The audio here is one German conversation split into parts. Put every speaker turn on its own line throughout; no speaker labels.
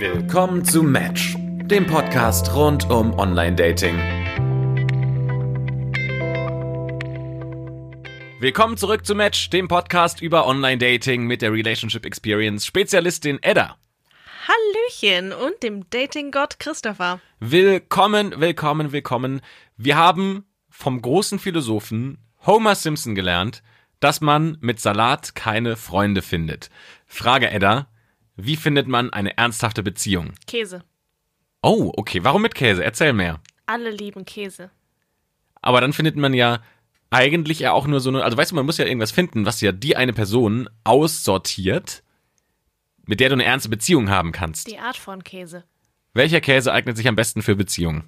Willkommen zu Match, dem Podcast rund um Online-Dating. Willkommen zurück zu Match, dem Podcast über Online-Dating mit der Relationship Experience Spezialistin Edda.
Hallöchen und dem Dating-Gott Christopher.
Willkommen, willkommen, willkommen. Wir haben vom großen Philosophen Homer Simpson gelernt, dass man mit Salat keine Freunde findet. Frage Edda, wie findet man eine ernsthafte Beziehung?
Käse.
Oh, okay. Warum mit Käse? Erzähl mehr.
Alle lieben Käse.
Aber dann findet man ja eigentlich ja auch nur so eine, also weißt du, man muss ja irgendwas finden, was ja die eine Person aussortiert, mit der du eine ernste Beziehung haben kannst.
Die Art von Käse.
Welcher Käse eignet sich am besten für Beziehungen?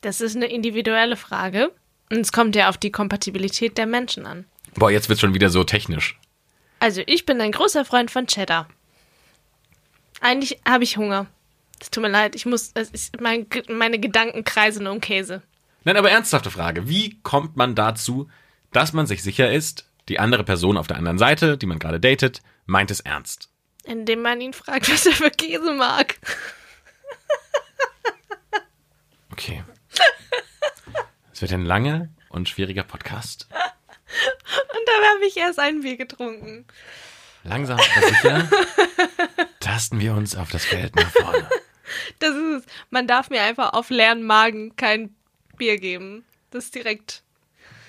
Das ist eine individuelle Frage. Und es kommt ja auf die Kompatibilität der Menschen an.
Boah, jetzt wird's schon wieder so technisch.
Also, ich bin ein großer Freund von Cheddar. Eigentlich habe ich Hunger. Es tut mir leid, ich muss, ist, mein, meine Gedanken kreisen um Käse.
Nein, aber ernsthafte Frage. Wie kommt man dazu, dass man sich sicher ist, die andere Person auf der anderen Seite, die man gerade datet, meint es ernst?
Indem man ihn fragt, was er für Käse mag.
Okay. Es wird ein langer und schwieriger Podcast.
Und dabei habe ich erst ein Bier getrunken.
Langsam aber sicher tasten wir uns auf das Feld nach vorne.
Das ist es. Man darf mir einfach auf leeren Magen kein Bier geben. Das ist direkt.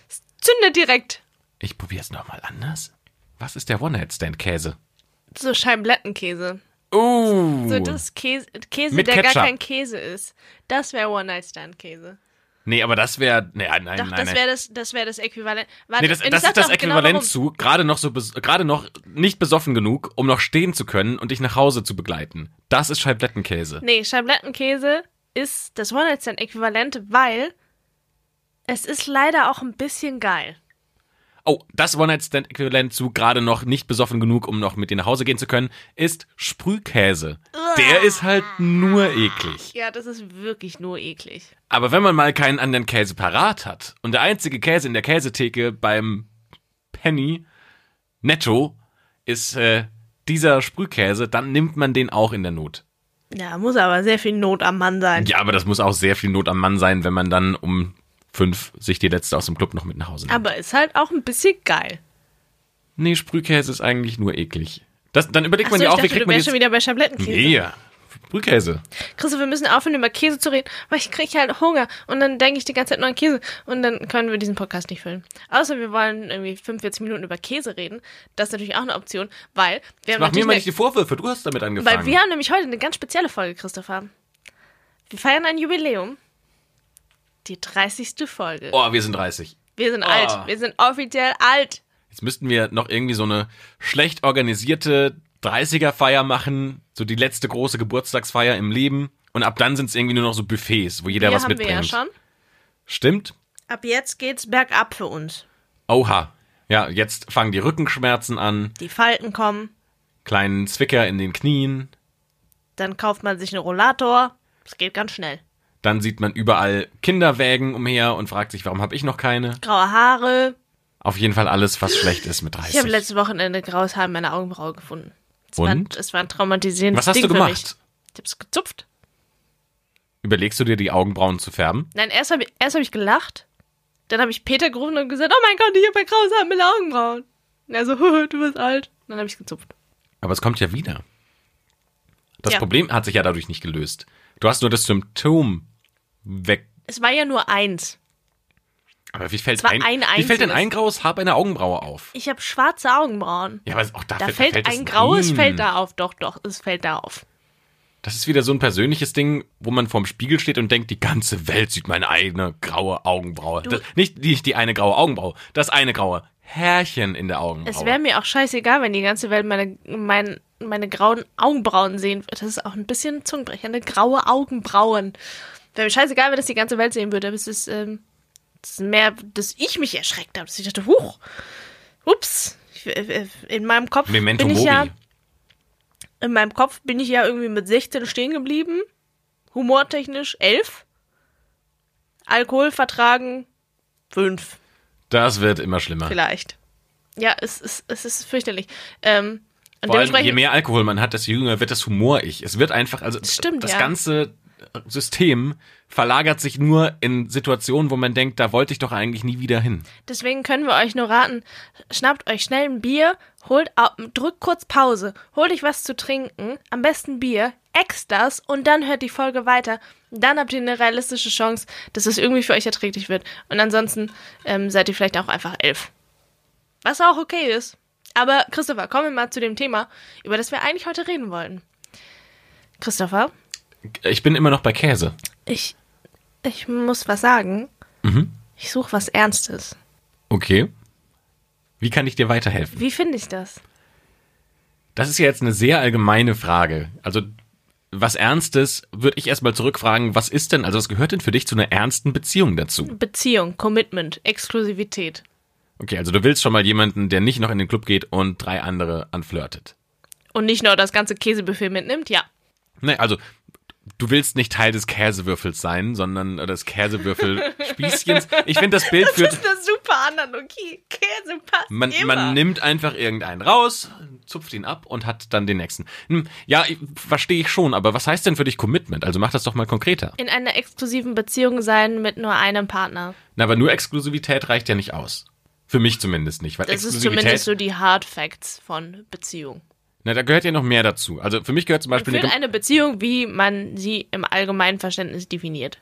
Es zündet direkt.
Ich probiere es nochmal anders. Was ist der One-Night-Stand-Käse?
So Scheiblettenkäse.
Uh,
So das Käse, Käse der
Ketchup.
gar kein Käse ist. Das wäre One-Night-Stand-Käse.
Nee, aber das wäre, nee, nein, nein,
Doch,
nein.
das wäre das, das, wär das Äquivalent. Warte,
Nee, das, das ist das
genau
Äquivalent
warum.
zu, gerade noch so, gerade noch nicht besoffen genug, um noch stehen zu können und dich nach Hause zu begleiten. Das ist Scheiblettenkäse.
Nee, Scheiblettenkäse ist das One-Night-Stand-Äquivalent, weil es ist leider auch ein bisschen geil.
Oh, das One-Night-Stand-Äquivalent zu gerade noch nicht besoffen genug, um noch mit dir nach Hause gehen zu können, ist Sprühkäse. Der ist halt nur eklig.
Ja, das ist wirklich nur eklig.
Aber wenn man mal keinen anderen Käse parat hat und der einzige Käse in der Käsetheke beim Penny Netto ist äh, dieser Sprühkäse, dann nimmt man den auch in der Not.
Ja, muss aber sehr viel Not am Mann sein.
Ja, aber das muss auch sehr viel Not am Mann sein, wenn man dann um fünf sich die letzte aus dem Club noch mit nach Hause nimmt.
Aber ist halt auch ein bisschen geil.
Nee, Sprühkäse ist eigentlich nur eklig. Das, dann überlegt
Achso,
man ja
ich
auch, wie
dachte,
kriegt
du
man
wärst schon
jetzt...
wieder bei Schablettenkäse.
Nee, Sprühkäse.
Christoph, wir müssen aufhören, über Käse zu reden, weil ich kriege halt Hunger. Und dann denke ich die ganze Zeit nur an Käse. Und dann können wir diesen Podcast nicht füllen. Außer wir wollen irgendwie 45 Minuten über Käse reden. Das ist natürlich auch eine Option, weil wir haben
Mach mir mal nicht die Vorwürfe, du hast damit angefangen.
Weil wir haben nämlich heute eine ganz spezielle Folge, Christopher. Wir feiern ein Jubiläum. Die 30. Folge.
oh, wir sind 30.
Wir sind
Oh.
alt. Wir sind offiziell alt.
Jetzt müssten wir noch irgendwie so eine schlecht organisierte 30er-Feier machen, so die letzte große Geburtstagsfeier im Leben. Und ab dann sind es irgendwie nur noch so Buffets, wo jeder
Hier
was
haben
mitbringt.
wir ja schon.
Stimmt?
Ab jetzt geht's bergab für uns.
Oha. Ja, jetzt fangen die Rückenschmerzen an,
Die Falten kommen.
kleinen Zwicker in den Knien.
Dann kauft man sich einen Rollator. Es geht ganz schnell.
Dann sieht man überall Kinderwägen umher und fragt sich, warum habe ich noch keine?
Graue Haare.
Auf jeden Fall alles, was schlecht ist mit 30.
Ich habe letztes Wochenende graues Haar in meiner Augenbraue gefunden. Es war,
Und?
es war ein traumatisierendes
was hast
Ding
du
für
gemacht?
mich. Ich hab's gezupft.
Überlegst du dir, die Augenbrauen zu färben?
Nein, erst habe ich, erst hab ich gelacht. Dann habe ich Peter gerufen und gesagt, oh mein Gott, ich habe ein graues Haar mit Augenbrauen. Und er so, du bist alt. Und dann habe ich gezupft.
Aber es kommt ja wieder. Das
Ja.
Problem hat sich ja dadurch nicht gelöst. Du hast nur das Symptom weg.
Es war ja nur eins.
Aber wie fällt, ein,
ein
wie fällt denn ein graues Haar bei einer Augenbraue auf?
Ich habe schwarze Augenbrauen.
Ja, aber auch da,
Da
fällt,
fällt
es
ein graues,
Nein.
fällt da auf. Doch, doch, es fällt da auf.
Das ist wieder so ein persönliches Ding, wo man vorm Spiegel steht und denkt, die ganze Welt sieht meine eigene graue Augenbraue. Das, nicht, nicht die eine graue Augenbraue, das eine graue Härchen in der Augenbraue.
Es wäre mir auch scheißegal, wenn die ganze Welt meine, mein, meine grauen Augenbrauen sehen würde. Das ist auch ein bisschen Zungenbrecher. Eine graue Augenbrauen. Wäre mir scheißegal, wenn das die ganze Welt sehen würde. Aber es ist, ähm, es ist mehr, dass ich mich erschreckt habe. Dass ich dachte, huch, ups. Ich, äh, in meinem Kopf
Memento
bin ich
Mori.
ja, in meinem Kopf bin ich ja irgendwie mit 16 stehen geblieben. Humortechnisch 11. Alkohol vertragen 5
Das wird immer schlimmer.
vielleicht. Ja, es ist, es ist fürchterlich. Ähm,
Vor allem, je mehr Alkohol man hat, desto jünger wird das humorig. Es wird einfach, also
Stimmt,
das
ja.
ganze System verlagert sich nur in Situationen, wo man denkt, da wollte ich doch eigentlich nie wieder hin.
Deswegen können wir euch nur raten, schnappt euch schnell ein Bier, holt, drückt kurz Pause, holt euch was zu trinken, am besten Bier, ex das und dann hört die Folge weiter. Dann habt ihr eine realistische Chance, dass es irgendwie für euch erträglich wird. Und ansonsten ähm, seid ihr vielleicht auch einfach elf. Was auch okay ist. Aber Christopher, kommen wir mal zu dem Thema, über das wir eigentlich heute reden wollten. Christopher,
Ich bin immer noch bei Käse.
ich, ich muss was sagen. Ich suche was Ernstes.
Okay. Wie kann ich dir weiterhelfen?
Wie finde ich das?
Das ist ja jetzt eine sehr allgemeine Frage. Also was Ernstes würde ich erstmal zurückfragen, was ist denn, also was gehört denn für dich zu einer ernsten Beziehung dazu?
Beziehung, Commitment, Exklusivität.
Okay, also du willst schon mal jemanden, der nicht noch in den Club geht und drei andere anflirtet.
Und nicht nur das ganze Käsebuffet mitnimmt, ja.
Nee, also du willst nicht Teil des Käsewürfels sein, sondern äh, des Käsewürfelspießchens. Ich finde das Bild für
eine super Analogie. Käse passt
man, man nimmt einfach irgendeinen raus, zupft ihn ab und hat dann den nächsten. Hm, ja, verstehe ich schon, aber was heißt denn für dich Commitment? Also mach das doch mal konkreter.
in einer exklusiven Beziehung sein mit nur einem Partner.
Na, aber nur Exklusivität reicht ja nicht aus. Für mich zumindest nicht, weil
Das ist zumindest so die Hard Facts von Beziehung.
Na, da gehört ja noch mehr dazu. Also für mich gehört zum Beispiel eine,
eine Beziehung, wie man sie im allgemeinen Verständnis definiert.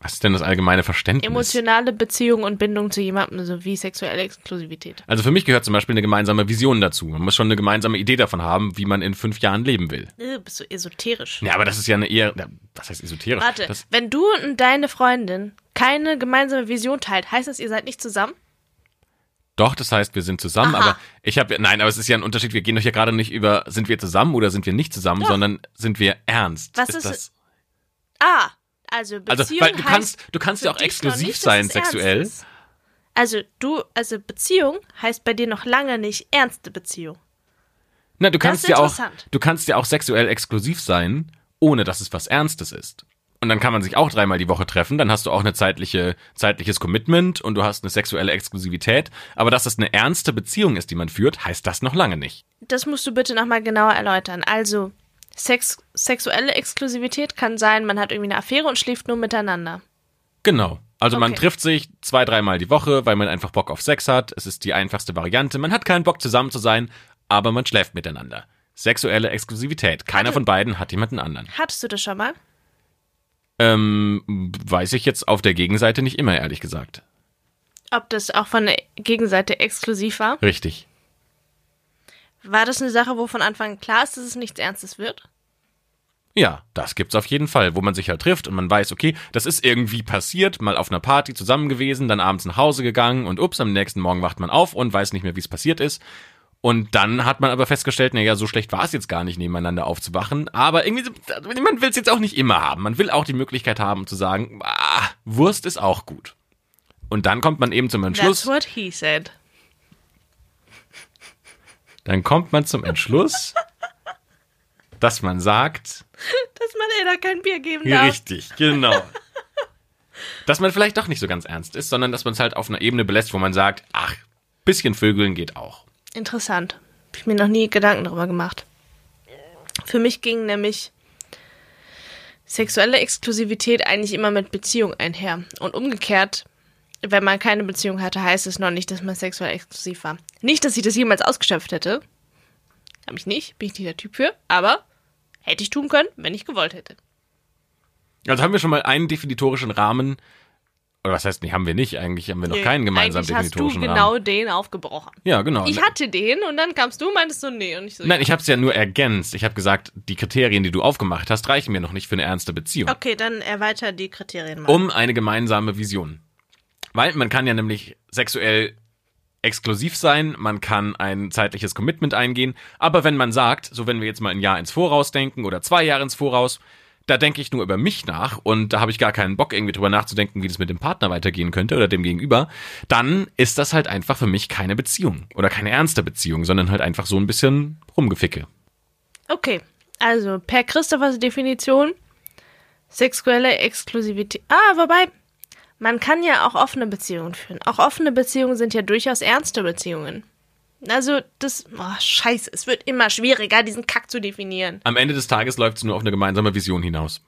was ist denn das allgemeine Verständnis?
Emotionale Beziehung und Bindung zu jemandem sowie sexuelle Exklusivität.
Also für mich gehört zum Beispiel eine gemeinsame Vision dazu. Man muss schon eine gemeinsame Idee davon haben, wie man in fünf Jahren leben will.
Äh, bist du esoterisch.
Ja, aber das ist ja eine eher, was heißt esoterisch?
Warte,
Das,
wenn du und deine Freundin keine gemeinsame Vision teilt, heißt das, ihr seid nicht zusammen?
Doch, das heißt, wir sind zusammen,
Aha.
aber ich habe, nein, aber es ist ja ein Unterschied. Wir gehen doch hier gerade nicht über, sind wir zusammen oder sind wir nicht zusammen, sondern sind wir ernst.
Was ist
das?
Ah, also Beziehung
Also, weil du
heißt
kannst, du kannst ja auch exklusiv
nicht,
sein sexuell.
ist. Also du, also Beziehung heißt bei dir noch lange nicht ernste Beziehung.
Na, du kannst
ist
ja auch, du kannst ja auch sexuell exklusiv sein, ohne dass es was Ernstes ist. Und dann kann man sich auch dreimal die Woche treffen, dann hast du auch eine zeitliche, zeitliches Commitment und du hast eine sexuelle Exklusivität. Aber dass es eine ernste Beziehung ist, die man führt, heißt das noch lange nicht.
Das musst du bitte nochmal genauer erläutern. Also Sex, sexuelle Exklusivität kann sein, man hat irgendwie eine Affäre und schläft nur miteinander.
Genau. Also man
Okay.
trifft sich zwei, dreimal die Woche, weil man einfach Bock auf Sex hat. Es ist die einfachste Variante. Man hat keinen Bock zusammen zu sein, aber man schläft miteinander. Sexuelle Exklusivität. Keiner
Hatte-
von beiden hat jemanden anderen.
Hattest du das schon mal?
Ähm, weiß ich jetzt auf der Gegenseite nicht immer, ehrlich gesagt.
Ob das auch von der Gegenseite exklusiv war?
Richtig.
War das eine Sache, wo von Anfang an klar ist, dass es nichts Ernstes wird?
Ja, das gibt's auf jeden Fall, wo man sich halt trifft und man weiß, okay, das ist irgendwie passiert, mal auf einer Party zusammen gewesen, dann abends nach Hause gegangen und ups, am nächsten Morgen wacht man auf und weiß nicht mehr, wie es passiert ist. Und dann hat man aber festgestellt, naja, so schlecht war es jetzt gar nicht, nebeneinander aufzuwachen. Aber irgendwie, man will es jetzt auch nicht immer haben. Man will auch die Möglichkeit haben zu sagen, ah, Wurst ist auch gut. Und dann kommt man eben zum Entschluss,
That's what he said.
dann kommt man zum Entschluss, dass man sagt,
Dass man Ada kein Bier geben darf.
Richtig, genau. dass man vielleicht doch nicht so ganz ernst ist, sondern dass man es halt auf einer Ebene belässt, wo man sagt, ach, bisschen Vögeln geht auch.
Interessant. Hab ich mir noch nie Gedanken darüber gemacht. Für mich ging nämlich sexuelle Exklusivität eigentlich immer mit Beziehung einher. Und umgekehrt, wenn man keine Beziehung hatte, heißt es noch nicht, dass man sexuell exklusiv war. Nicht, dass ich das jemals ausgeschöpft hätte. Hab ich nicht, bin ich nicht der Typ für, aber hätte ich tun können, wenn ich gewollt hätte.
Also haben wir schon mal einen definitorischen Rahmen, oder was heißt, nee, haben wir nicht, eigentlich haben wir noch keinen gemeinsamen
Eigentlich hast du
definitorischen
genau
Rahmen.
den aufgebrochen.
Ja, genau.
Ich hatte den und dann kamst du, meintest du, nee. Und ich so,
Nein, ich habe es ja nur ergänzt. Ich habe gesagt, die Kriterien, die du aufgemacht hast, reichen mir noch nicht für eine ernste Beziehung.
Okay, dann erweiter die Kriterien mal.
um eine gemeinsame Vision. Weil man kann ja nämlich sexuell exklusiv sein, man kann ein zeitliches Commitment eingehen, aber wenn man sagt, so wenn wir jetzt mal ein Jahr ins Voraus denken oder zwei Jahre ins Voraus, da denke ich nur über mich nach und da habe ich gar keinen Bock irgendwie drüber nachzudenken, wie das mit dem Partner weitergehen könnte oder dem Gegenüber, dann ist das halt einfach für mich keine Beziehung oder keine ernste Beziehung, sondern halt einfach so ein bisschen Rumgeficke.
Okay, also per Christophers Definition sexuelle Exklusivität. Ah, wobei, man kann ja auch offene Beziehungen führen. Auch offene Beziehungen sind ja durchaus ernste Beziehungen. Also, das. Oh, scheiße, es wird immer schwieriger, diesen Kack zu definieren.
Am Ende des Tages läuft es nur auf eine gemeinsame Vision hinaus.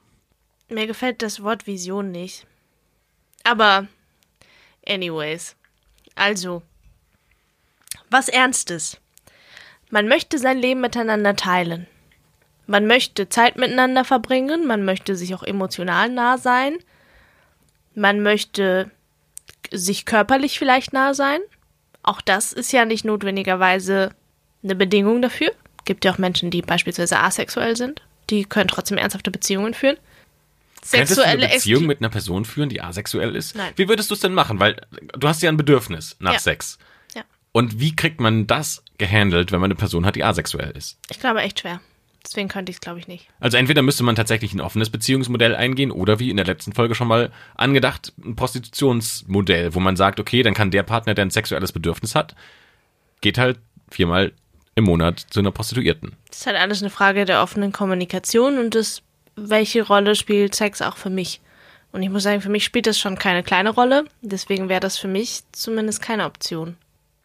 Mir gefällt das Wort Vision nicht. Aber, anyways. Also, was Ernstes. Man möchte sein Leben miteinander teilen. Man möchte Zeit miteinander verbringen, man möchte sich auch emotional nah sein. Man möchte sich körperlich vielleicht nah sein. Auch das ist ja nicht notwendigerweise eine Bedingung dafür. Gibt ja auch Menschen, die beispielsweise asexuell sind. Die können trotzdem ernsthafte Beziehungen führen.
Könntest du eine
Sexuelle
Beziehung mit einer Person führen, die asexuell ist?
Nein.
Wie würdest du es denn machen? Weil du hast ja ein Bedürfnis nach
Ja.
Sex.
Ja.
Und wie kriegt man das gehandelt, wenn man eine Person hat, die asexuell ist?
Ich glaube echt schwer. Deswegen könnte ich es, glaube ich, nicht.
Also entweder müsste man tatsächlich ein offenes Beziehungsmodell eingehen oder wie in der letzten Folge schon mal angedacht, ein Prostitutionsmodell, wo man sagt, okay, dann kann der Partner, der ein sexuelles Bedürfnis hat, geht halt viermal im Monat zu einer Prostituierten.
Das ist halt alles eine Frage der offenen Kommunikation und das, welche Rolle spielt Sex auch für mich. Und ich muss sagen, für mich spielt das schon keine kleine Rolle. Deswegen wäre das für mich zumindest keine Option.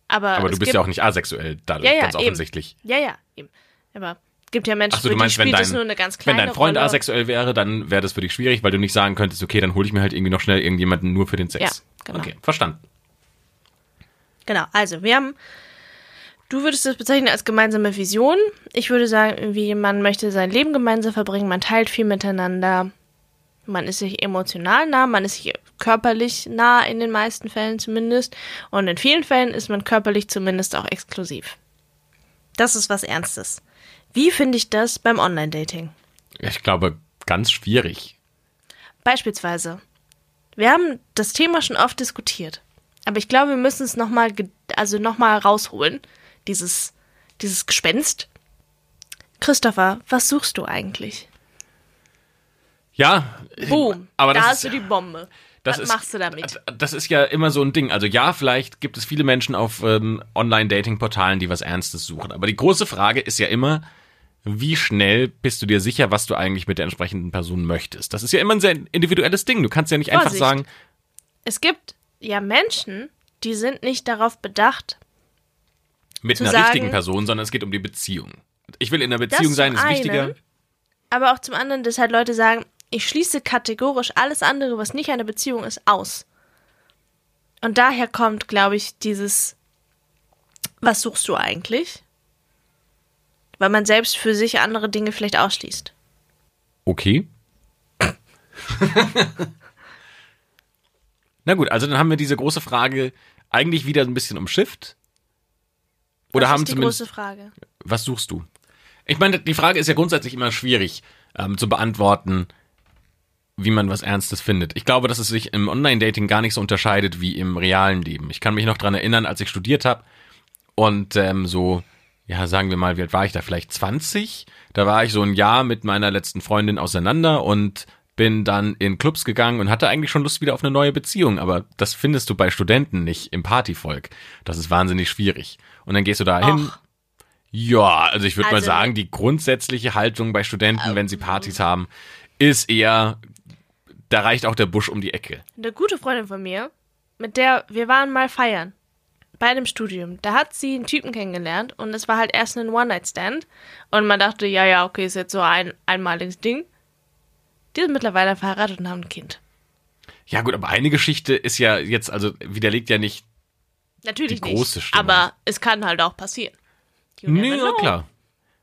Aber,
Aber du bist ja auch nicht asexuell, dadurch
Ja, ja,
ganz
eben.
offensichtlich.
Ja, ja, eben. Aber gibt ja Menschen,
Achso,
für
meinst,
die
wenn
spielt
dein,
das nur eine ganz
wenn
kleine
dein Freund
Rolle.
asexuell wäre, dann wäre das für dich schwierig, weil du nicht sagen könntest, okay, dann hole ich mir halt irgendwie noch schnell irgendjemanden nur für den Sex.
Ja, genau.
Okay, verstanden.
Genau, also wir haben, du würdest das bezeichnen als gemeinsame Vision. Ich würde sagen, irgendwie man möchte sein Leben gemeinsam verbringen, man teilt viel miteinander, man ist sich emotional nah, man ist sich körperlich nah in den meisten Fällen zumindest und in vielen Fällen ist man körperlich zumindest auch exklusiv. Das ist was Ernstes. Wie finde ich das beim Online-Dating?
Ich glaube, ganz schwierig.
Beispielsweise, wir haben das Thema schon oft diskutiert, aber ich glaube, wir müssen es nochmal, also nochmal rausholen, dieses, dieses Gespenst. Christopher, was suchst du eigentlich?
Ja,
Boom,
aber das
da
ist,
hast du die Bombe.
das
was
ist,
machst du damit?
Das ist ja immer so ein Ding. Also ja, vielleicht gibt es viele Menschen auf ähm, Online-Dating-Portalen, die was Ernstes suchen. Aber die große Frage ist ja immer, wie schnell bist du dir sicher, was du eigentlich mit der entsprechenden Person möchtest? Das ist ja immer ein sehr individuelles Ding. Du kannst ja nicht einfach
Vorsicht.
sagen,
Es gibt ja Menschen, die sind nicht darauf bedacht,
mit einer
sagen-
richtigen Person, sondern es geht um die Beziehung. Ich will in einer Beziehung sein, ist
einen,
wichtiger.
aber auch zum anderen, dass halt Leute sagen, ich schließe kategorisch alles andere, was nicht eine Beziehung ist, aus. Und daher kommt, glaube ich, dieses, was suchst du eigentlich? Weil man selbst für sich andere Dinge vielleicht ausschließt.
Okay. Na gut, also dann haben wir diese große Frage eigentlich wieder ein bisschen umschifft. Oder
das
haben
ist die
zumindest.
große Frage.
Was suchst du? Ich meine, die Frage ist ja grundsätzlich immer schwierig ähm, zu beantworten, wie man was Ernstes findet. Ich glaube, dass es sich im Online-Dating gar nicht so unterscheidet wie im realen Leben. Ich kann mich noch dran erinnern, als ich studiert habe und ähm, so, ja, sagen wir mal, wie alt war ich da? Vielleicht 20? Da war ich so ein Jahr mit meiner letzten Freundin auseinander und bin dann in Clubs gegangen und hatte eigentlich schon Lust wieder auf eine neue Beziehung, aber das findest du bei Studenten nicht im Partyvolk. Das ist wahnsinnig schwierig. Und dann gehst du da hin, ja, also ich würde mal
Also-
sagen, die grundsätzliche Haltung bei Studenten, wenn sie Partys haben, ist eher, da reicht auch der Busch um die Ecke.
Eine gute Freundin von mir, mit der wir waren mal feiern. Bei einem Studium. Da hat sie einen Typen kennengelernt und es war halt erst ein One-Night-Stand. Und man dachte, ja, ja, okay, ist jetzt so ein einmaliges Ding. Die sind mittlerweile verheiratet und haben ein Kind.
Ja gut, aber eine Geschichte ist ja jetzt, also widerlegt ja nicht,
Natürlich
Die große
nicht. Aber es kann halt auch passieren.
Nee, ja klar.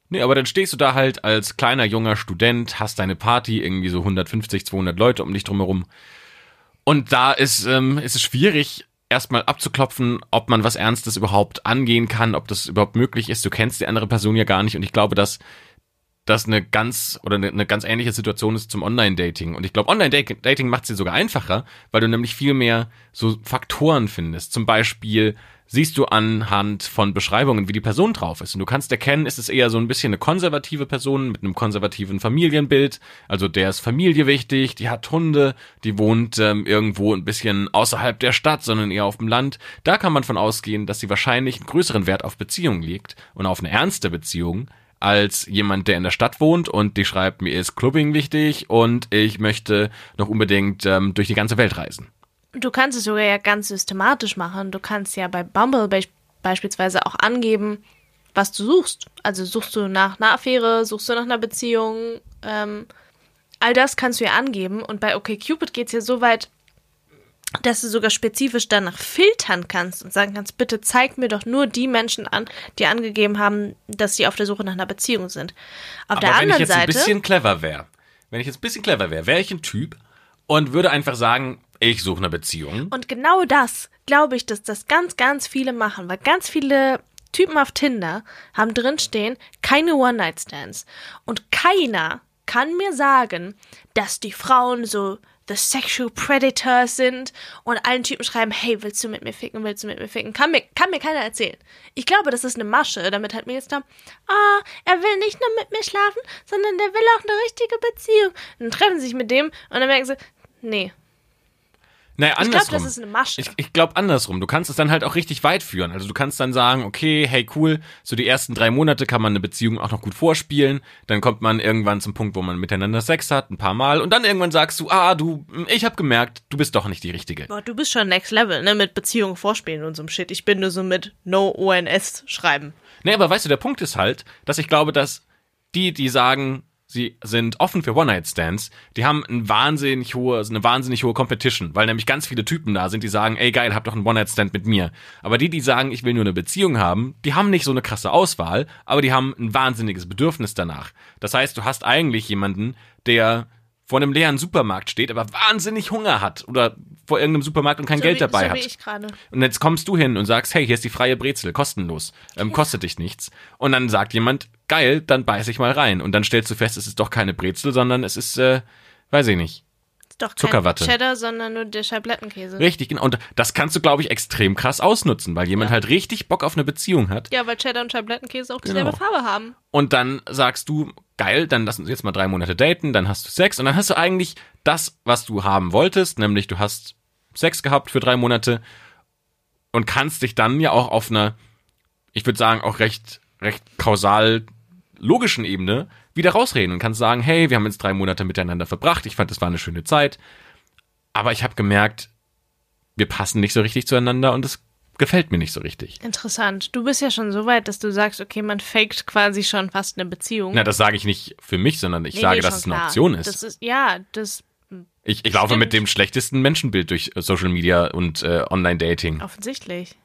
Nee, aber dann stehst du da halt als kleiner junger Student, hast deine Party, irgendwie so 150, 200 Leute um dich drumherum. Und da ist, ähm, ist es schwierig, erstmal abzuklopfen, ob man was Ernstes überhaupt angehen kann, ob das überhaupt möglich ist. Du kennst die andere Person ja gar nicht und ich glaube, dass das eine ganz oder eine, eine ganz ähnliche Situation ist zum Online-Dating. Und ich glaube, Online-Dating macht es dir sogar einfacher, weil du nämlich viel mehr so Faktoren findest. Zum Beispiel siehst du anhand von Beschreibungen, wie die Person drauf ist. Und du kannst erkennen, ist es eher so ein bisschen eine konservative Person mit einem konservativen Familienbild. Also der ist Familie wichtig, die hat Hunde, die wohnt ähm, irgendwo ein bisschen außerhalb der Stadt, sondern eher auf dem Land. Da kann man von ausgehen, dass sie wahrscheinlich einen größeren Wert auf Beziehungen legt und auf eine ernste Beziehung als jemand, der in der Stadt wohnt und die schreibt, mir ist Clubbing wichtig und ich möchte noch unbedingt ähm, durch die ganze Welt reisen.
Du kannst es sogar ja ganz systematisch machen. Du kannst ja bei Bumble be beispielsweise auch angeben, was du suchst. Also suchst du nach einer Affäre, suchst du nach einer Beziehung, ähm, all das kannst du ja angeben. Und bei OkCupid geht es ja so weit, dass du sogar spezifisch danach filtern kannst und sagen kannst, bitte zeig mir doch nur die Menschen an, die angegeben haben, dass sie auf der Suche nach einer Beziehung sind. Auf
Aber
der
wenn
anderen
ich jetzt
Seite.
ein bisschen clever wäre, wenn ich jetzt ein bisschen clever wäre, wäre ich ein Typ und würde einfach sagen, ich suche eine Beziehung.
Und genau das glaube ich, dass das ganz, ganz viele machen, weil ganz viele Typen auf Tinder haben drinstehen, keine One-Night-Stands. Und keiner kann mir sagen, dass die Frauen so the sexual predators sind und allen Typen schreiben, hey, willst du mit mir ficken, willst du mit mir ficken? Kann mir, kann mir keiner erzählen. Ich glaube, das ist eine Masche, damit halt mir jetzt da, ah, er will nicht nur mit mir schlafen, sondern der will auch eine richtige Beziehung. Und dann treffen sie sich mit dem und dann merken sie, nee,
Naja,
ich glaube,
andersrum.
das ist eine Masche.
Ich, ich glaube andersrum. Du kannst es dann halt auch richtig weit führen. Also du kannst dann sagen, okay, hey cool, so die ersten drei Monate kann man eine Beziehung auch noch gut vorspielen. Dann kommt man irgendwann zum Punkt, wo man miteinander Sex hat, ein paar Mal. Und dann irgendwann sagst du, ah, du, ich habe gemerkt, du bist doch nicht die Richtige.
Boah, du bist schon next level, ne, mit Beziehungen vorspielen und so einem Shit. Ich bin nur so mit No ONS schreiben.
Nee, aber weißt du, der Punkt ist halt, dass ich glaube, dass die, die sagen, sie sind offen für One-Night-Stands, die haben ein wahnsinnig hohe, eine wahnsinnig hohe Competition, weil nämlich ganz viele Typen da sind, die sagen, ey geil, hab doch einen One-Night-Stand mit mir. Aber die, die sagen, ich will nur eine Beziehung haben, die haben nicht so eine krasse Auswahl, aber die haben ein wahnsinniges Bedürfnis danach. Das heißt, du hast eigentlich jemanden, der vor einem leeren Supermarkt steht, aber wahnsinnig Hunger hat oder vor irgendeinem Supermarkt und kein
So
Geld
wie,
dabei
so
hat.
wie ich gerade.
Und jetzt kommst du hin und sagst, hey, hier ist die freie Brezel, kostenlos, ähm, kostet dich nichts. Und dann sagt jemand, geil, dann beiß ich mal rein. Und dann stellst du fest, es ist doch keine Brezel, sondern es ist, äh, weiß ich nicht.
Doch kein
Zuckerwatte.
Cheddar, sondern nur der Scheiblettenkäse.
Richtig, genau. Und das kannst du, glaube ich, extrem krass ausnutzen, weil jemand
Ja.
halt richtig Bock auf eine Beziehung hat.
Ja, weil Cheddar und Scheiblettenkäse auch dieselbe
Genau.
Farbe haben.
Und dann sagst du, geil, dann lass uns jetzt mal drei Monate daten, dann hast du Sex und dann hast du eigentlich das, was du haben wolltest, nämlich du hast Sex gehabt für drei Monate und kannst dich dann ja auch auf einer, ich würde sagen, auch recht, recht kausal logischen Ebene wieder rausreden und kannst sagen, hey, wir haben jetzt drei Monate miteinander verbracht, ich fand, es war eine schöne Zeit, aber ich habe gemerkt, wir passen nicht so richtig zueinander und es gefällt mir nicht so richtig.
Interessant. Du bist ja schon so weit, dass du sagst, okay, man faked quasi schon fast eine Beziehung.
Na, das sage ich nicht für mich, sondern ich
Nee,
sage,
nee,
dass es eine
klar.
Option ist.
Das ist ja, das
Ich, ich laufe mit dem schlechtesten Menschenbild durch Social Media und äh, Online-Dating.
offensichtlich.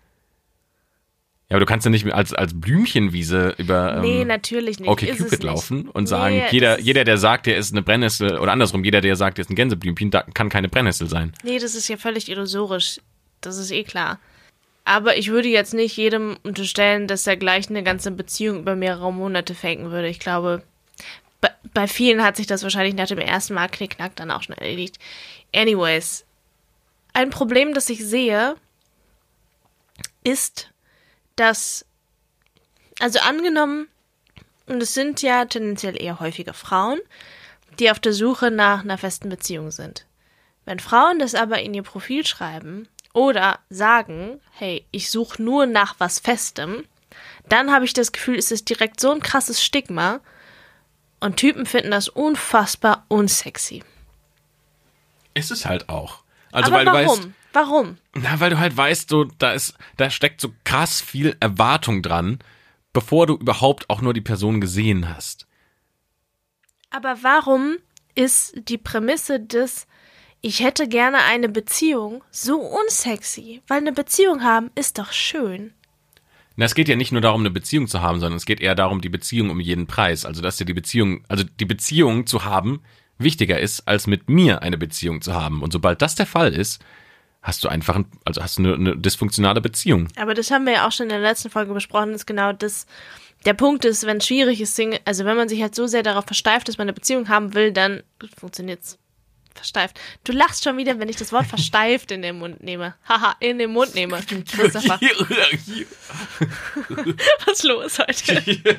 Ja, aber du kannst ja nicht als, als Blümchenwiese über ähm,
nee, natürlich nicht.
okay Cupid laufen und
Nee,
sagen, jeder, jeder, der sagt, der ist eine Brennnessel, oder andersrum, jeder, der sagt, der ist ein Gänseblümchen, da, kann keine Brennnessel sein.
Nee, das ist ja völlig illusorisch. Das ist eh klar. Aber ich würde jetzt nicht jedem unterstellen, dass er gleich eine ganze Beziehung über mehrere Monate faken würde. Ich glaube, bei, bei vielen hat sich das wahrscheinlich nach dem ersten Mal knickknack dann auch schon erledigt. Anyways, ein Problem, das ich sehe, ist, dass, also angenommen, und es sind ja tendenziell eher häufiger Frauen, die auf der Suche nach einer festen Beziehung sind. Wenn Frauen das aber in ihr Profil schreiben oder sagen, hey, ich suche nur nach was Festem, dann habe ich das Gefühl, es ist direkt so ein krasses Stigma und Typen finden das unfassbar unsexy.
Ist es halt auch. Also
aber
weil du
warum?
weißt,
warum?
na, weil du halt weißt, so, da ist, da steckt so krass viel Erwartung dran, bevor du überhaupt auch nur die Person gesehen hast.
Aber warum ist die Prämisse des ich hätte gerne eine Beziehung so unsexy? Weil eine Beziehung haben ist doch schön.
Na, es geht ja nicht nur darum, eine Beziehung zu haben, sondern es geht eher darum, die Beziehung um jeden Preis. Also, dass dir die Beziehung, also die Beziehung zu haben, wichtiger ist, als mit mir eine Beziehung zu haben. Und sobald das der Fall ist, hast du einfach, ein, also hast du eine, eine dysfunktionale Beziehung.
Aber das haben wir ja auch schon in der letzten Folge besprochen, ist genau das. Der Punkt ist, wenn es schwierig ist, also wenn man sich halt so sehr darauf versteift, dass man eine Beziehung haben will, dann funktioniert's. Versteift. Du lachst schon wieder, wenn ich das Wort versteift in den Mund nehme. Haha, in den Mund nehme. Christopher, was ist los heute?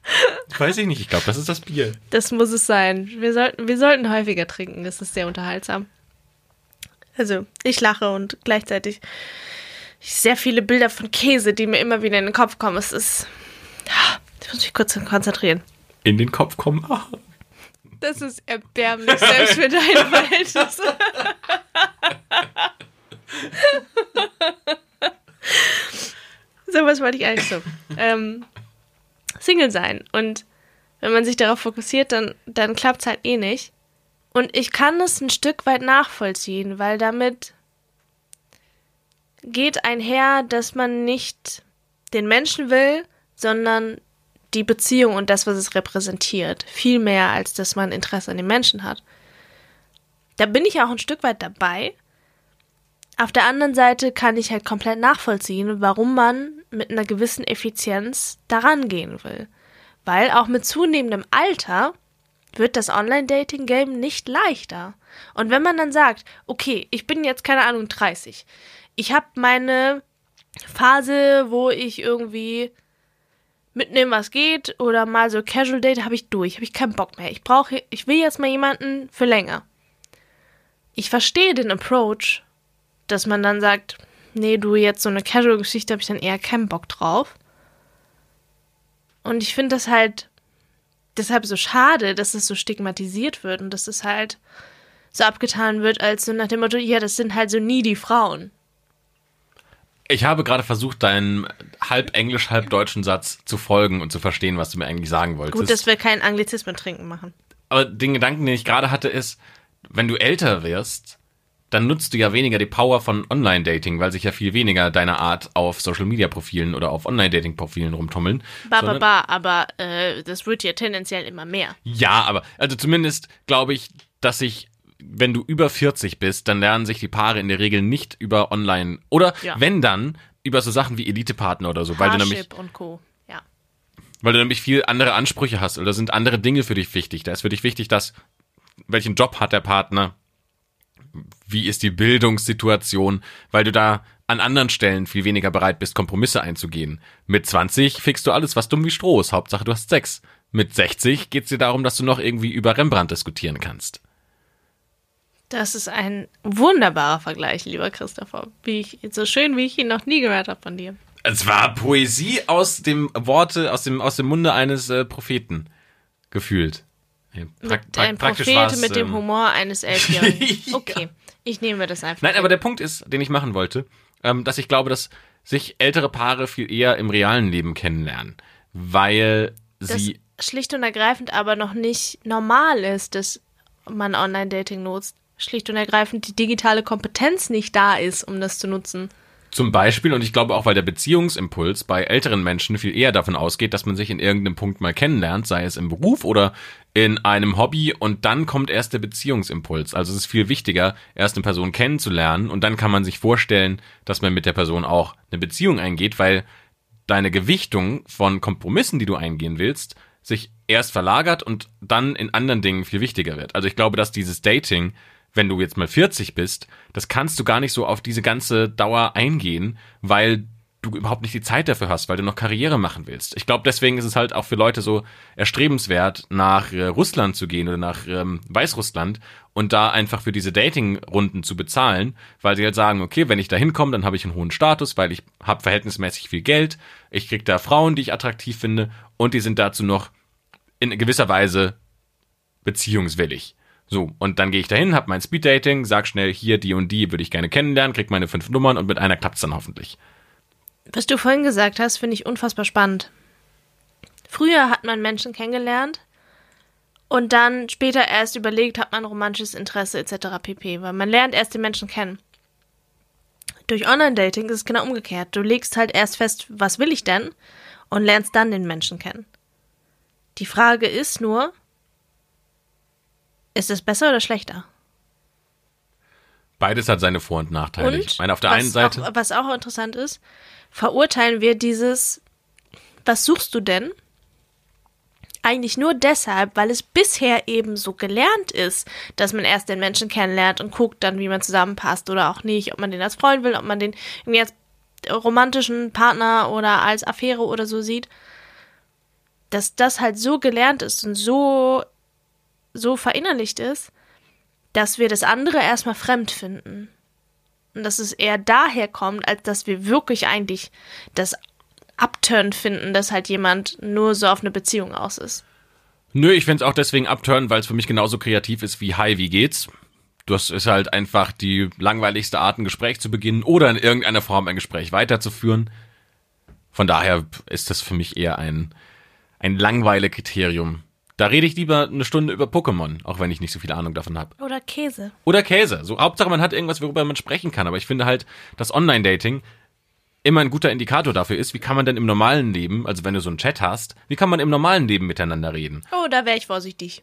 Weiß ich nicht, ich glaube, das ist das Bier.
Das muss es sein. Wir sollten, wir sollten häufiger trinken, das ist sehr unterhaltsam. Also, ich lache und gleichzeitig sehr viele Bilder von Käse, die mir immer wieder in den Kopf kommen. Es ist. Ich muss mich kurz konzentrieren.
In den Kopf kommen. Ah.
Das ist erbärmlich, selbst für deine Verhältnisse. Sowas wollte ich eigentlich so. Ähm, Single sein. Und wenn man sich darauf fokussiert, dann, dann klappt es halt eh nicht. Und ich kann es ein Stück weit nachvollziehen, weil damit geht einher, dass man nicht den Menschen will, sondern die Beziehung und das, was es repräsentiert. Viel mehr, als dass man Interesse an den Menschen hat. Da bin ich auch ein Stück weit dabei. Auf der anderen Seite kann ich halt komplett nachvollziehen, warum man mit einer gewissen Effizienz daran gehen will. Weil auch mit zunehmendem Alter wird das Online-Dating-Game nicht leichter. Und wenn man dann sagt, okay, ich bin jetzt keine Ahnung 30, ich habe meine Phase, wo ich irgendwie mitnehmen, was geht, oder mal so Casual Date, habe ich durch, habe ich keinen Bock mehr. Ich brauche, ich will jetzt mal jemanden für länger. Ich verstehe den Approach, dass man dann sagt, nee, du jetzt so eine Casual-Geschichte habe ich dann eher keinen Bock drauf. Und ich finde das halt deshalb so schade, dass es so stigmatisiert wird und dass es halt so abgetan wird, als so nach dem Motto, ja, das sind halt so nie die Frauen.
Ich habe gerade versucht, deinen halb englisch, halb deutschen Satz zu folgen und zu verstehen, was du mir eigentlich sagen wolltest.
Gut, dass wir keinen Anglizismen trinken machen.
Aber den Gedanken, den ich gerade hatte, ist, wenn du älter wirst, dann nutzt du ja weniger die Power von Online-Dating, weil sich ja viel weniger deiner Art auf Social-Media-Profilen oder auf Online-Dating-Profilen rumtummeln.
Ba, ba, ba, aber äh, das wird ja tendenziell immer mehr.
Ja, aber also zumindest glaube ich, dass sich wenn du über 40 bist, dann lernen sich die Paare in der Regel nicht über Online oder ja. wenn dann über so Sachen wie Elite-Partner oder so, weil du nämlich
und Co. Ja.
Weil du nämlich viel andere Ansprüche hast oder sind andere Dinge für dich wichtig. Da ist für dich wichtig, dass welchen Job hat der Partner, wie ist die Bildungssituation, weil du da an anderen Stellen viel weniger bereit bist, Kompromisse einzugehen. Mit 20 fixst du alles, was dumm wie Stroh ist. Hauptsache, du hast Sex. Mit 60 geht es dir darum, dass du noch irgendwie über Rembrandt diskutieren kannst.
Das ist ein wunderbarer Vergleich, lieber Christopher. Wie ich, so schön, wie ich ihn noch nie gehört habe von dir.
Es war Poesie aus dem Worte, aus dem, aus dem Munde eines äh, Propheten gefühlt.
Pra pra ein Prophet mit dem ähm, Humor eines Elfjährigen. Okay, ich nehme das einfach.
Nein, aber der Punkt ist, den ich machen wollte, ähm, dass ich glaube, dass sich ältere Paare viel eher im realen Leben kennenlernen, weil sie
das schlicht und ergreifend aber noch nicht normal ist, dass man Online-Dating nutzt. Schlicht und ergreifend die digitale Kompetenz nicht da ist, um das zu nutzen.
Zum Beispiel, und ich glaube auch, weil der Beziehungsimpuls bei älteren Menschen viel eher davon ausgeht, dass man sich in irgendeinem Punkt mal kennenlernt, sei es im Beruf oder in einem Hobby, und dann kommt erst der Beziehungsimpuls. Also es ist viel wichtiger, erst eine Person kennenzulernen, und dann kann man sich vorstellen, dass man mit der Person auch eine Beziehung eingeht, weil deine Gewichtung von Kompromissen, die du eingehen willst, sich erst verlagert und dann in anderen Dingen viel wichtiger wird. Also ich glaube, dass dieses Dating wenn du jetzt mal 40 bist, das kannst du gar nicht so auf diese ganze Dauer eingehen, weil du überhaupt nicht die Zeit dafür hast, weil du noch Karriere machen willst. Ich glaube, deswegen ist es halt auch für Leute so erstrebenswert, nach äh, Russland zu gehen oder nach ähm, Weißrussland und da einfach für diese Dating-Runden zu bezahlen, weil sie halt sagen, okay, wenn ich da hinkomme, dann habe ich einen hohen Status, weil ich habe verhältnismäßig viel Geld, ich krieg da Frauen, die ich attraktiv finde und die sind dazu noch in gewisser Weise beziehungswillig. So, und dann gehe ich dahin, hab mein Speeddating, sag schnell, hier, die und die würde ich gerne kennenlernen, krieg meine fünf Nummern und mit einer klappt's dann hoffentlich.
Was du vorhin gesagt hast, finde ich unfassbar spannend. Früher hat man Menschen kennengelernt und dann später erst überlegt, hat man romantisches Interesse etc. pp. Weil man lernt erst den Menschen kennen. Durch Online-Dating ist es genau umgekehrt. Du legst halt erst fest, was will ich denn? Und lernst dann den Menschen kennen. Die Frage ist nur, ist es besser oder schlechter?
Beides hat seine Vor- und Nachteile. Und, ich meine, auf der einen Seite.
Auch, was auch interessant ist, verurteilen wir dieses, was suchst du denn? Eigentlich nur deshalb, weil es bisher eben so gelernt ist, dass man erst den Menschen kennenlernt und guckt dann, wie man zusammenpasst oder auch nicht, ob man den als Freund will, ob man den irgendwie als romantischen Partner oder als Affäre oder so sieht. Dass das halt so gelernt ist und so so verinnerlicht ist, dass wir das andere erstmal fremd finden. Und dass es eher daher kommt, als dass wir wirklich eigentlich das Upturn finden, dass halt jemand nur so auf eine Beziehung aus ist.
Nö, ich finde es auch deswegen Upturn, weil es für mich genauso kreativ ist wie Hi, wie geht's? Das ist halt einfach die langweiligste Art, ein Gespräch zu beginnen oder in irgendeiner Form ein Gespräch weiterzuführen. Von daher ist das für mich eher ein, ein Langweile-Kriterium. Da rede ich lieber eine Stunde über Pokémon, auch wenn ich nicht so viel Ahnung davon habe.
Oder Käse.
Oder Käse. So, Hauptsache man hat irgendwas, worüber man sprechen kann. Aber ich finde halt, dass Online-Dating immer ein guter Indikator dafür ist, wie kann man denn im normalen Leben, also wenn du so einen Chat hast, wie kann man im normalen Leben miteinander reden?
Oh, da wäre ich vorsichtig.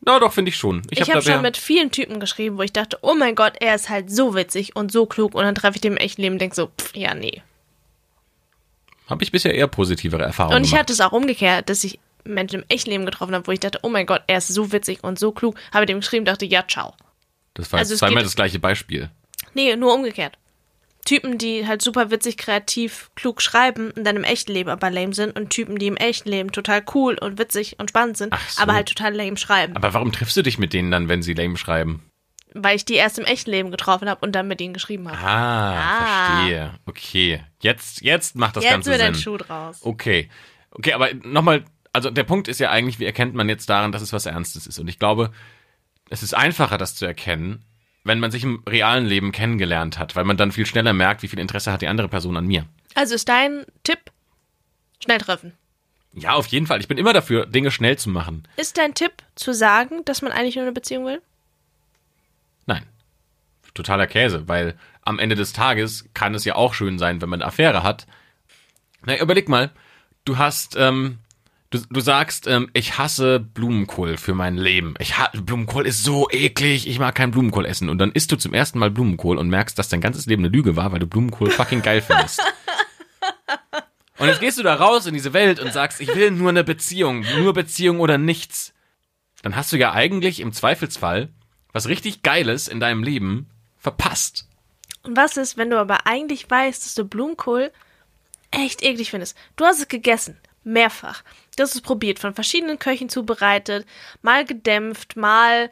Na doch, finde ich schon.
Ich,
hab
habe
da
schon mit vielen Typen geschrieben, wo ich dachte, oh mein Gott, er ist halt so witzig und so klug und dann treffe ich den im echten Leben und denke so, pff, ja, nee.
Habe ich bisher eher positivere Erfahrungen
Und ich
gemacht.
hatte es auch umgekehrt, dass ich Menschen im echten Leben getroffen habe, wo ich dachte, oh mein Gott, er ist so witzig und so klug. Habe dem geschrieben, dachte, ja, ciao.
Das war
also
jetzt zweimal das gleiche Beispiel.
Nee, nur umgekehrt. Typen, die halt super witzig, kreativ, klug schreiben und dann im echten Leben aber lame sind und Typen, die im echten Leben total cool und witzig und spannend sind,
so.
aber halt total lame schreiben.
Aber warum triffst du dich mit denen dann, wenn sie lame schreiben?
weil ich die erst im echten Leben getroffen habe und dann mit ihnen geschrieben habe.
Ah,
Ah.
verstehe. Okay. Jetzt, jetzt macht das
Jetzt
Ganze
wird
Sinn.
ein Schuh draus.
Okay. Okay, aber nochmal, also der Punkt ist ja eigentlich, wie erkennt man jetzt daran, dass es was Ernstes ist? Und ich glaube, es ist einfacher, das zu erkennen, wenn man sich im realen Leben kennengelernt hat, weil man dann viel schneller merkt, wie viel Interesse hat die andere Person an mir.
Also ist dein Tipp, schnell treffen.
Ja, auf jeden Fall. Ich bin immer dafür, Dinge schnell zu machen.
Ist dein Tipp zu sagen, dass man eigentlich nur eine Beziehung will?
Nein. Totaler Käse, weil am Ende des Tages kann es ja auch schön sein, wenn man eine Affäre hat. Na, überleg mal, du hast, ähm, du, du sagst, ähm, ich hasse Blumenkohl für mein Leben. Ich ha Blumenkohl ist so eklig, ich mag keinen Blumenkohl essen. Und dann isst du zum ersten Mal Blumenkohl und merkst, dass dein ganzes Leben eine Lüge war, weil du Blumenkohl fucking geil findest. Und jetzt gehst du da raus in diese Welt und sagst, ich will nur eine Beziehung, nur Beziehung oder nichts. Dann hast du ja eigentlich im Zweifelsfall was richtig Geiles in deinem Leben verpasst.
Und was ist, wenn du aber eigentlich weißt, dass du Blumenkohl echt eklig findest? Du hast es gegessen. Mehrfach. Hast es probiert, von verschiedenen Köchen zubereitet, mal gedämpft, mal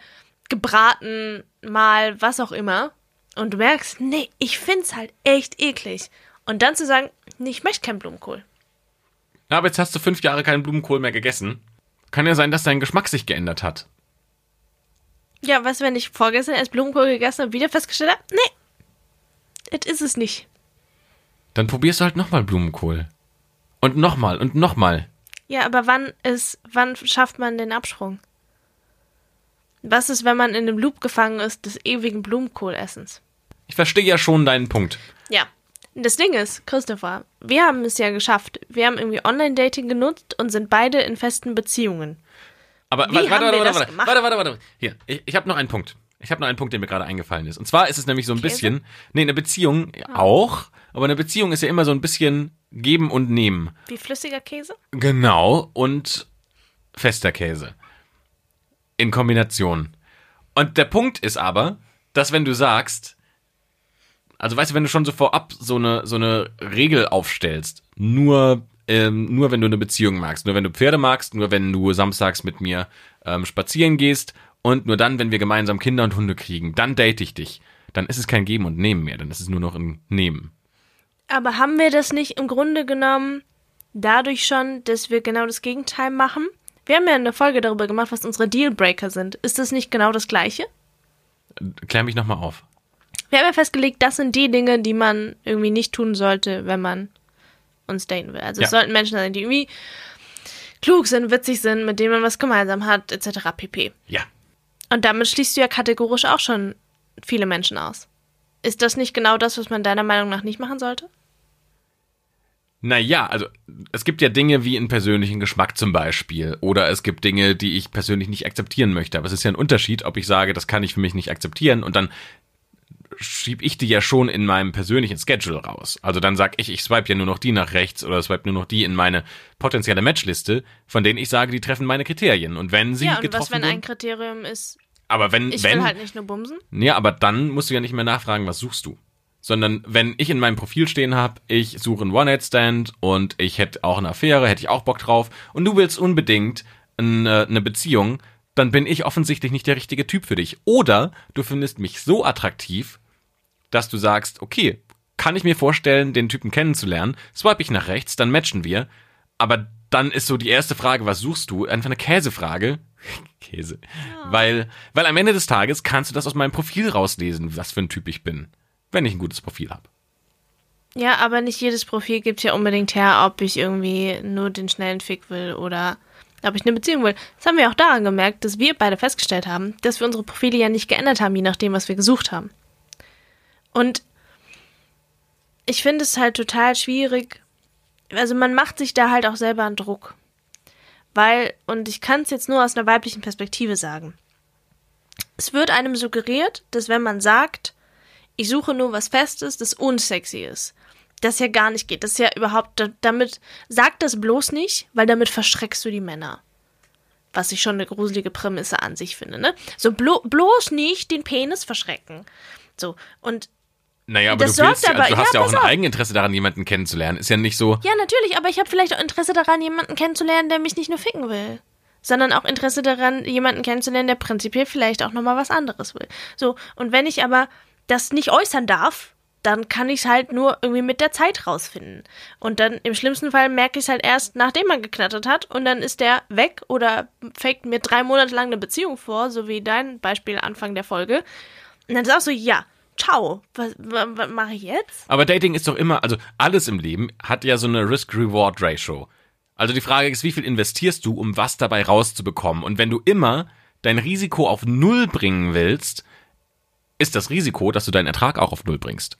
gebraten, mal was auch immer. Und du merkst, nee, ich find's halt echt eklig. Und dann zu sagen, nee, ich möchte keinen Blumenkohl.
Ja, aber jetzt hast du fünf Jahre keinen Blumenkohl mehr gegessen. Kann ja sein, dass dein Geschmack sich geändert hat.
Ja, was, wenn ich vorgestern erst Blumenkohl gegessen habe, wieder festgestellt habe, nee, das ist es nicht.
Dann probierst du halt nochmal Blumenkohl. Und nochmal und nochmal.
Ja, aber wann ist, wann schafft man den Absprung? Was ist, wenn man in einem Loop gefangen ist des ewigen Blumenkohlessens?
Ich verstehe ja schon deinen Punkt.
Ja. Das Ding ist, Christopher, wir haben es ja geschafft. Wir haben irgendwie Online-Dating genutzt und sind beide in festen Beziehungen.
Aber warte, warte, warte, warte, warte, warte, warte. Hier, ich, ich habe noch einen Punkt. Ich habe noch einen Punkt, der mir gerade eingefallen ist. Und zwar ist es nämlich so ein
Käse?
bisschen, nee, eine Beziehung auch, aber eine Beziehung ist ja immer so ein bisschen geben und nehmen.
Wie flüssiger Käse?
Genau, und fester Käse. In Kombination. Und der Punkt ist aber, dass wenn du sagst, also weißt du, wenn du schon so vorab so eine, so eine Regel aufstellst, nur, ähm, nur wenn du eine Beziehung magst, nur wenn du Pferde magst, nur wenn du samstags mit mir ähm, spazieren gehst und nur dann, wenn wir gemeinsam Kinder und Hunde kriegen, dann date ich dich. Dann ist es kein Geben und Nehmen mehr, dann ist es nur noch ein Nehmen.
Aber haben wir das nicht im Grunde genommen dadurch schon, dass wir genau das Gegenteil machen? Wir haben ja eine Folge darüber gemacht, was unsere Dealbreaker sind. Ist das nicht genau das Gleiche?
Klär mich nochmal auf.
Wir haben ja festgelegt, das sind die Dinge, die man irgendwie nicht tun sollte, wenn man uns daten will. Also
Ja.
es sollten Menschen sein, die irgendwie klug sind, witzig sind, mit denen man was gemeinsam hat, etc. pp.
Ja.
Und damit schließt du ja kategorisch auch schon viele Menschen aus. Ist das nicht genau das, was man deiner Meinung nach nicht machen sollte?
Naja, also es gibt ja Dinge wie einen persönlichen Geschmack zum Beispiel. Oder es gibt Dinge, die ich persönlich nicht akzeptieren möchte. Aber es ist ja ein Unterschied, ob ich sage, das kann ich für mich nicht akzeptieren und dann schieb ich die ja schon in meinem persönlichen Schedule raus. Also dann sag ich, ich swipe ja nur noch die nach rechts oder swipe nur noch die in meine potenzielle Matchliste, von denen ich sage, die treffen meine Kriterien. Und wenn sie
ja, und
getroffen
was, wenn ein Kriterium ist,
aber wenn,
ich
wenn,
will halt nicht nur bumsen?
ja, aber dann musst du ja nicht mehr nachfragen, was suchst du. Sondern wenn ich in meinem Profil stehen habe, ich suche einen One-Night-Stand und ich hätte auch eine Affäre, hätte ich auch Bock drauf und du willst unbedingt eine, eine Beziehung, dann bin ich offensichtlich nicht der richtige Typ für dich. Oder du findest mich so attraktiv, dass du sagst, okay, kann ich mir vorstellen, den Typen kennenzulernen, swipe ich nach rechts, dann matchen wir, aber dann ist so die erste Frage, was suchst du? Einfach eine Käsefrage. Käse. Weil, weil am Ende des Tages kannst du das aus meinem Profil rauslesen, was für ein Typ ich bin. Wenn ich ein gutes Profil habe.
Ja, aber nicht jedes Profil gibt ja unbedingt her, ob ich irgendwie nur den schnellen Fick will oder ob ich eine Beziehung will. Das haben wir auch daran gemerkt, dass wir beide festgestellt haben, dass wir unsere Profile ja nicht geändert haben, je nachdem, was wir gesucht haben. Und ich finde es halt total schwierig. Also man macht sich da halt auch selber einen Druck. Weil, und ich kann es jetzt nur aus einer weiblichen Perspektive sagen. Es wird einem suggeriert, dass wenn man sagt, ich suche nur was Festes, das unsexy ist. Das ja gar nicht geht. Das ist ja überhaupt, damit, sag das bloß nicht, weil damit verschreckst du die Männer. Was ich schon eine gruselige Prämisse an sich finde, ne? So blo bloß nicht den Penis verschrecken. So, und
naja, aber
Das
du, willst,
aber-
du hast
ja,
ja auch ein
auf.
Eigeninteresse daran, jemanden kennenzulernen. Ist ja nicht so.
Ja, natürlich, aber ich habe vielleicht auch Interesse daran, jemanden kennenzulernen, der mich nicht nur ficken will. Sondern auch Interesse daran, jemanden kennenzulernen, der prinzipiell vielleicht auch nochmal was anderes will. So, und wenn ich aber das nicht äußern darf, dann kann ich es halt nur irgendwie mit der Zeit rausfinden. Und dann im schlimmsten Fall merke ich es halt erst, nachdem man geknattert hat, und dann ist der weg oder faked mir drei Monate lang eine Beziehung vor, so wie dein Beispiel Anfang der Folge. Und dann sagst du, ja, ciao, was, was, was mache ich jetzt?
Aber Dating ist doch immer, also alles im Leben hat ja so eine Risk-Reward-Ratio. Also die Frage ist, wie viel investierst du, um was dabei rauszubekommen? Und wenn du immer dein Risiko auf Null bringen willst, ist das Risiko, dass du deinen Ertrag auch auf Null bringst.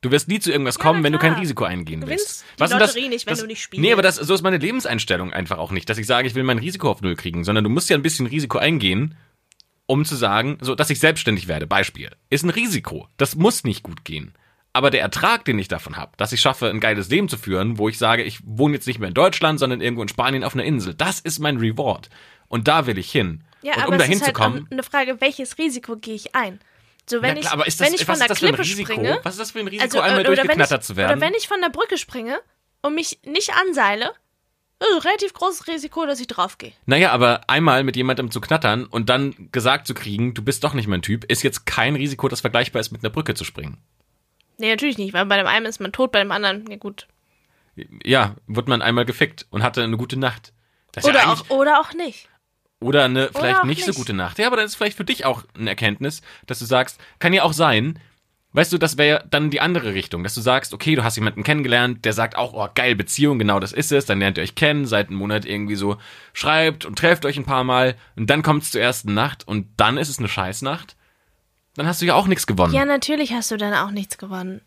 Du wirst nie zu irgendwas kommen,
na
wenn du kein. Risiko eingehen
Du
willst.
die
ist denn das-
Lotterie nicht, wenn
das,
du nicht spielst.
Nee, aber das, so ist meine Lebenseinstellung einfach auch nicht, dass ich sage, ich will mein Risiko auf Null kriegen, sondern du musst ja ein bisschen Risiko eingehen, um zu sagen, so, dass ich selbstständig werde. Beispiel. Ist ein Risiko. Das muss nicht gut gehen. Aber der Ertrag, den ich davon habe, dass ich schaffe, ein geiles Leben zu führen, wo ich sage, ich wohne jetzt nicht mehr in Deutschland, sondern irgendwo in Spanien auf einer Insel, das ist mein Reward. Und da will ich hin.
Ja,
und
aber
um
es
dahin
ist halt
zu kommen.
auch eine Frage, welches Risiko gehe ich ein? So, wenn
klar,
ich,
das,
wenn ich von der Klippe springe,
Was ist das für ein Risiko,
also,
einmal
äh,
durchgeknattert
ich,
zu werden?
Oder wenn ich von der Brücke springe und mich nicht anseile, ein relativ großes Risiko, dass ich draufgehe.
Naja, aber einmal mit jemandem zu knattern und dann gesagt zu kriegen, du bist doch nicht mein Typ, ist jetzt kein Risiko, das vergleichbar ist mit einer Brücke zu springen.
Nee, natürlich nicht, weil bei dem einen ist man tot, bei dem anderen, ja gut.
Ja, wurde man einmal gefickt und hatte eine gute Nacht. Ja
Oder
eigentlich-
auch, oder auch nicht.
Oder eine vielleicht
auch
nicht, so
nicht.
gute Nacht. Ja, aber das ist vielleicht für dich auch eine Erkenntnis, dass du sagst, kann ja auch sein, weißt du, das wäre dann die andere Richtung, dass du sagst, okay, du hast jemanden kennengelernt, der sagt auch, oh, geil, Beziehung, genau das ist es, dann lernt ihr euch kennen, seit einem Monat irgendwie so, schreibt und trefft euch ein paar Mal und dann kommt es zur ersten Nacht und dann ist es eine Scheißnacht. Dann hast du ja auch nichts gewonnen.
Ja, natürlich hast du dann auch nichts gewonnen.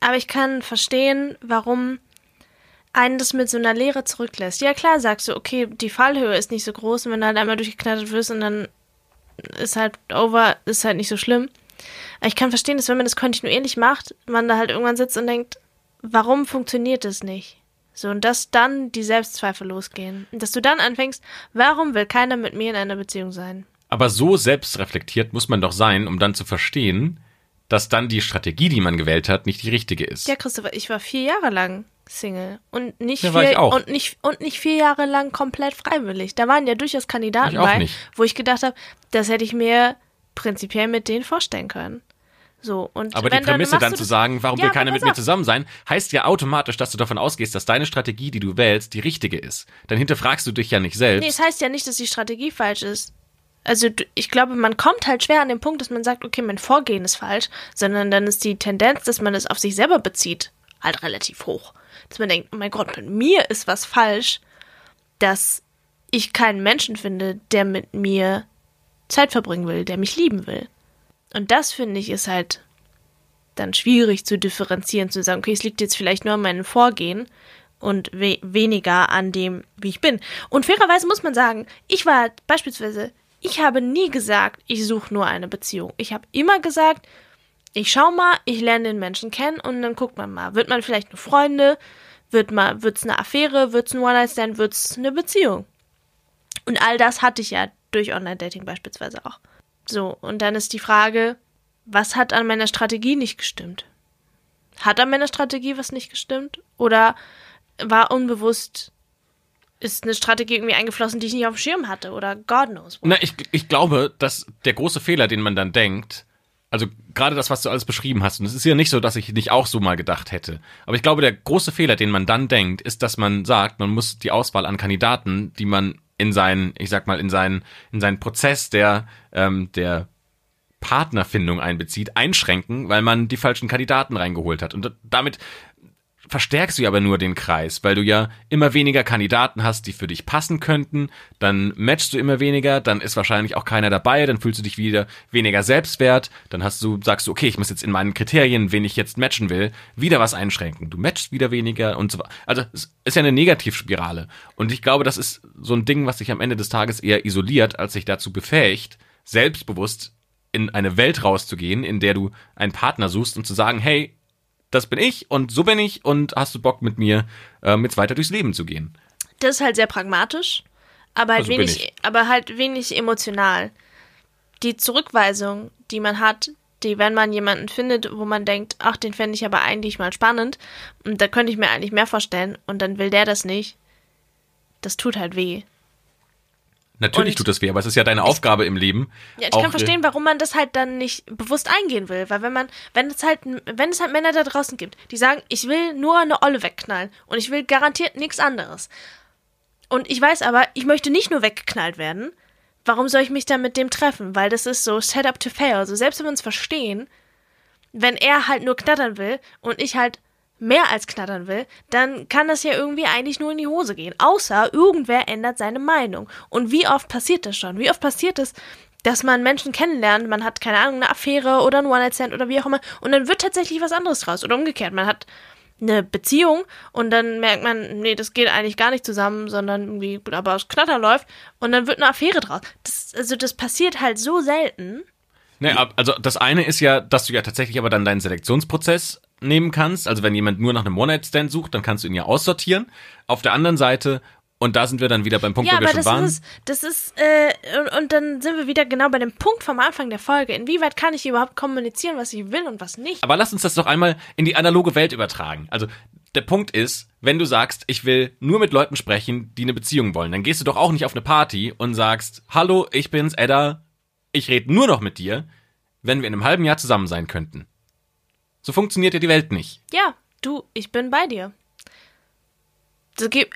Aber ich kann verstehen, warum einen das mit so einer Leere zurücklässt. Ja, klar, sagst du, okay, die Fallhöhe ist nicht so groß und wenn du halt einmal durchgeknattert wirst und dann ist halt over, ist halt nicht so schlimm. Ich kann verstehen, dass wenn man das kontinuierlich macht, man da halt irgendwann sitzt und denkt, warum funktioniert das nicht? So, und dass dann die Selbstzweifel losgehen. Und dass du dann anfängst, warum will keiner mit mir in einer Beziehung sein?
Aber so selbstreflektiert muss man doch sein, um dann zu verstehen, dass dann die Strategie, die man gewählt hat, nicht die richtige ist.
Ja, Christopher, ich war vier Jahre lang Single und nicht
Ja,
vier und nicht und nicht vier Jahre lang komplett freiwillig. Da waren ja durchaus Kandidaten bei,
nicht.
wo ich gedacht habe, das hätte ich mir prinzipiell mit denen vorstellen können. So und
Aber die Prämisse dann
du
zu
das-
sagen, warum
Ja,
will keiner mit mir zusammen sein, heißt ja automatisch, dass du davon ausgehst, dass deine Strategie, die du wählst, die richtige ist. Dann hinterfragst du dich ja nicht selbst.
Nee, es heißt ja nicht, dass die Strategie falsch ist. Also ich glaube, man kommt halt schwer an den Punkt, dass man sagt, okay, mein Vorgehen ist falsch, sondern dann ist die Tendenz, dass man es auf sich selber bezieht, halt relativ hoch. Dass man denkt, oh mein Gott, mit mir ist was falsch, dass ich keinen Menschen finde, der mit mir Zeit verbringen will, der mich lieben will. Und das finde ich ist halt dann schwierig zu differenzieren, zu sagen, okay, es liegt jetzt vielleicht nur an meinem Vorgehen und we weniger an dem, wie ich bin. Und fairerweise muss man sagen, ich war beispielsweise, ich habe nie gesagt, ich suche nur eine Beziehung. Ich habe immer gesagt, ich schau mal, ich lerne den Menschen kennen und dann guckt man mal. Wird man vielleicht nur Freunde? Wird wird's eine Affäre? Wird's ein One-Night-Stand? Wird's eine Beziehung? Und all das hatte ich ja durch Online-Dating beispielsweise auch. So, und dann ist die Frage, was hat an meiner Strategie nicht gestimmt? Hat an meiner Strategie was nicht gestimmt? Oder war unbewusst, ist eine Strategie irgendwie eingeflossen, die ich nicht auf dem Schirm hatte? Oder God knows what.
Na, ich, ich glaube, dass der große Fehler, den man dann denkt, also gerade das, was du alles beschrieben hast, und es ist ja nicht so, dass ich nicht auch so mal gedacht hätte, aber ich glaube, der große Fehler, den man dann denkt, ist, dass man sagt, man muss die Auswahl an Kandidaten, die man in seinen, ich sag mal, in seinen, in seinen Prozess der, ähm, der Partnerfindung einbezieht, einschränken, weil man die falschen Kandidaten reingeholt hat. Und damit verstärkst du aber nur den Kreis, weil du ja immer weniger Kandidaten hast, die für dich passen könnten, dann matchst du immer weniger, dann ist wahrscheinlich auch keiner dabei, dann fühlst du dich wieder weniger selbstwert, dann hast du, sagst du, okay, ich muss jetzt in meinen Kriterien, wen ich jetzt matchen will, wieder was einschränken. Du matchst wieder weniger und so weiter. Also es ist ja eine Negativspirale. Und ich glaube, das ist so ein Ding, was sich am Ende des Tages eher isoliert, als sich dazu befähigt, selbstbewusst in eine Welt rauszugehen, in der du einen Partner suchst und zu sagen, hey, das bin ich und so bin ich und hast du Bock mit mir ähm, jetzt weiter durchs Leben zu gehen?
Das ist halt sehr pragmatisch, aber halt
Also
wenig, aber halt wenig emotional. Die Zurückweisung, die man hat, die, wenn man jemanden findet, wo man denkt, ach, den fände ich aber eigentlich mal spannend und da könnte ich mir eigentlich mehr vorstellen und dann will der das nicht, das tut halt weh.
Natürlich
Und-
tut das weh, aber es ist ja deine Aufgabe im Leben.
Ja, ich
auch,
kann verstehen, warum man das halt dann nicht bewusst eingehen will, weil wenn man, wenn es halt, wenn es halt Männer da draußen gibt, die sagen, ich will nur eine Olle wegknallen und ich will garantiert nichts anderes. Und ich weiß aber, ich möchte nicht nur weggeknallt werden. Warum soll ich mich dann mit dem treffen? Weil das ist so set up to fail. Also selbst wenn wir uns verstehen, wenn er halt nur knattern will und ich halt mehr als knattern will, dann kann das ja irgendwie eigentlich nur in die Hose gehen. Außer irgendwer ändert seine Meinung. Und wie oft passiert das schon? Wie oft passiert es, dass man Menschen kennenlernt, man hat, keine Ahnung, eine Affäre oder ein One-Night-Stand oder wie auch immer, und dann wird tatsächlich was anderes draus. Oder umgekehrt, man hat eine Beziehung und dann merkt man, nee, das geht eigentlich gar nicht zusammen, sondern irgendwie, aber aus Knatter läuft und dann wird eine Affäre draus. Das, also das passiert halt so selten.
Ne, ab- also das eine ist ja, dass du ja tatsächlich aber dann deinen Selektionsprozess nehmen kannst. Also wenn jemand nur nach einem One-Night-Stand sucht, dann kannst du ihn ja aussortieren. Auf der anderen Seite, und da sind wir dann wieder beim Punkt,
Ja,
wo wir
aber
schon
das
waren.
ist, das ist, äh, und, und dann sind wir wieder genau bei dem Punkt vom Anfang der Folge. Inwieweit kann ich überhaupt kommunizieren, was ich will und was nicht?
Aber lass uns das doch einmal in die analoge Welt übertragen. Also der Punkt ist, wenn du sagst, ich will nur mit Leuten sprechen, die eine Beziehung wollen, dann gehst du doch auch nicht auf eine Party und sagst, hallo, ich bin's, Edda, ich rede nur noch mit dir, wenn wir in einem halben Jahr zusammen sein könnten. So funktioniert ja die Welt nicht.
Ja, du, ich bin bei dir.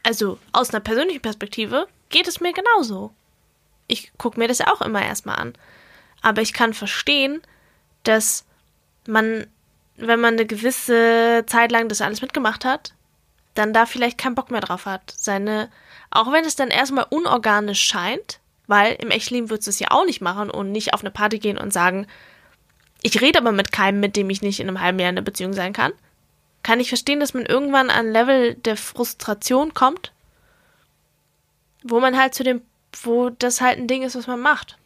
Also aus einer persönlichen Perspektive geht es mir genauso. Ich gucke mir das ja auch immer erstmal an. Aber ich kann verstehen, dass man, wenn man eine gewisse Zeit lang das alles mitgemacht hat, dann da vielleicht keinen Bock mehr drauf hat. Seine, auch wenn es dann erstmal unorganisch scheint, weil im Echtleben würdest du es ja auch nicht machen und nicht auf eine Party gehen und sagen, ich rede aber mit keinem, mit dem ich nicht in einem halben Jahr in einer Beziehung sein kann. Kann ich verstehen, dass man irgendwann an ein Level der Frustration kommt, wo man halt zu dem, wo das halt ein Ding ist, was man macht.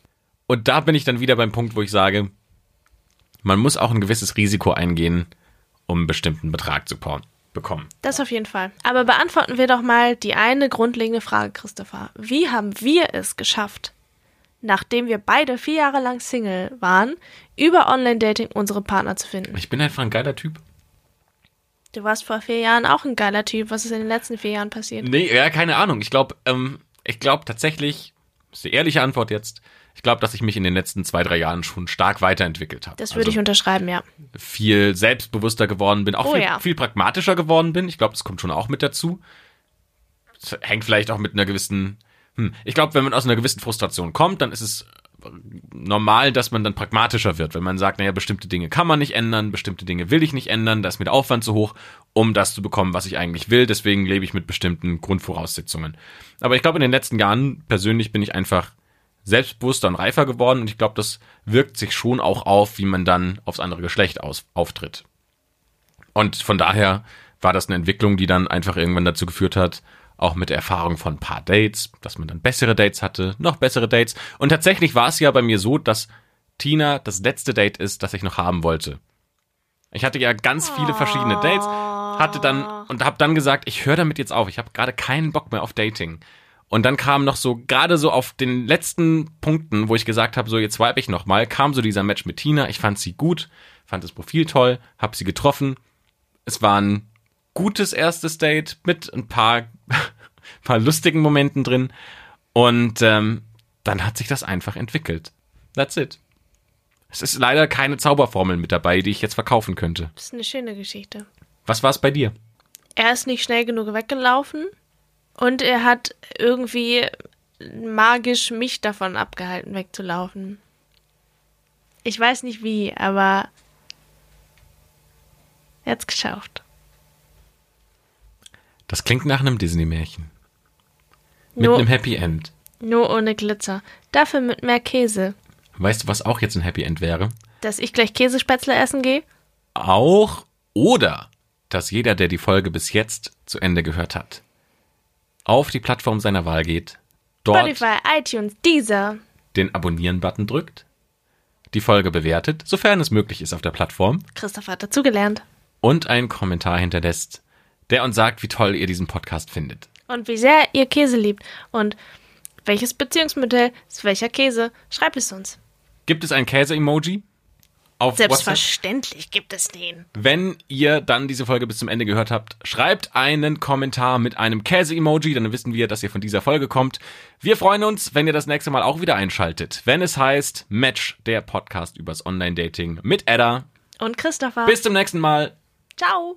Und da bin ich dann wieder beim Punkt, wo ich sage, man muss auch ein gewisses Risiko eingehen, um einen bestimmten Betrag zu bekommen.
Das auf jeden Fall. Aber beantworten wir doch mal die eine grundlegende Frage, Christopher. Wie haben wir es geschafft, nachdem wir beide vier Jahre lang Single waren, über Online-Dating unsere Partner zu finden?
Ich bin einfach ein geiler Typ.
Du warst vor vier Jahren auch ein geiler Typ. Was ist in den letzten vier Jahren passiert?
Nee, ja, keine Ahnung. Ich glaube, ähm, ich glaube tatsächlich, das ist die ehrliche Antwort jetzt, ich glaube, dass ich mich in den letzten zwei, drei Jahren schon stark weiterentwickelt habe.
Das würde ich
also
unterschreiben, ja.
viel selbstbewusster geworden bin, auch
Oh
viel,
ja.
viel pragmatischer geworden bin. Ich glaube, das kommt schon auch mit dazu. Das hängt vielleicht auch mit einer gewissen, hm, ich glaube, wenn man aus einer gewissen Frustration kommt, dann ist es normal, dass man dann pragmatischer wird, wenn man sagt, naja, bestimmte Dinge kann man nicht ändern, bestimmte Dinge will ich nicht ändern, da ist mir der Aufwand zu hoch, um das zu bekommen, was ich eigentlich will, deswegen lebe ich mit bestimmten Grundvoraussetzungen. Aber ich glaube, in den letzten Jahren persönlich bin ich einfach selbstbewusster und reifer geworden und ich glaube, das wirkt sich schon auch auf, wie man dann aufs andere Geschlecht aus, auftritt. Und von daher war das eine Entwicklung, die dann einfach irgendwann dazu geführt hat, auch mit Erfahrung von ein paar Dates, dass man dann bessere Dates hatte, noch bessere Dates. Und tatsächlich war es ja bei mir so, dass Tina das letzte Date ist, das ich noch haben wollte. Ich hatte ja ganz viele verschiedene Dates, hatte dann und habe dann gesagt, ich höre damit jetzt auf. Ich habe gerade keinen Bock mehr auf Dating. Und dann kam noch so gerade so auf den letzten Punkten, wo ich gesagt habe, so jetzt vibe ich noch mal, kam so dieser Match mit Tina. Ich fand sie gut, fand das Profil toll, habe sie getroffen. Es war ein gutes erstes Date mit ein paar, paar lustigen Momenten drin. Und ähm, dann hat sich das einfach entwickelt. That's it. Es ist leider keine Zauberformel mit dabei, die ich jetzt verkaufen könnte.
Das ist eine schöne Geschichte.
Was war es bei dir?
Er ist nicht schnell genug weggelaufen und er hat irgendwie magisch mich davon abgehalten, wegzulaufen. Ich weiß nicht wie, aber er hat's geschafft.
Das klingt nach einem Disney-Märchen. Mit
Nur,
einem Happy End.
nur ohne Glitzer. Dafür mit mehr Käse.
Weißt du, was auch jetzt ein Happy End wäre?
Dass ich gleich Käsespätzle essen gehe?
Auch oder dass jeder, der die Folge bis jetzt zu Ende gehört hat, auf die Plattform seiner Wahl geht, dort
Spotify, iTunes, Deezer.
den Abonnieren-Button drückt, die Folge bewertet, sofern es möglich ist auf der Plattform,
Christoph hat dazugelernt.
und einen Kommentar hinterlässt, der uns sagt, wie toll ihr diesen Podcast findet.
Und wie sehr ihr Käse liebt. Und welches Beziehungsmodell ist welcher Käse? Schreibt es uns.
Gibt es ein Käse-Emoji? Auf WhatsApp?
Selbstverständlich gibt es den.
Wenn ihr dann diese Folge bis zum Ende gehört habt, schreibt einen Kommentar mit einem Käse-Emoji, dann wissen wir, dass ihr von dieser Folge kommt. Wir freuen uns, wenn ihr das nächste Mal auch wieder einschaltet, wenn es heißt Match, der Podcast übers Online-Dating mit Edda.
Und Christopher.
Bis zum nächsten Mal.
Ciao.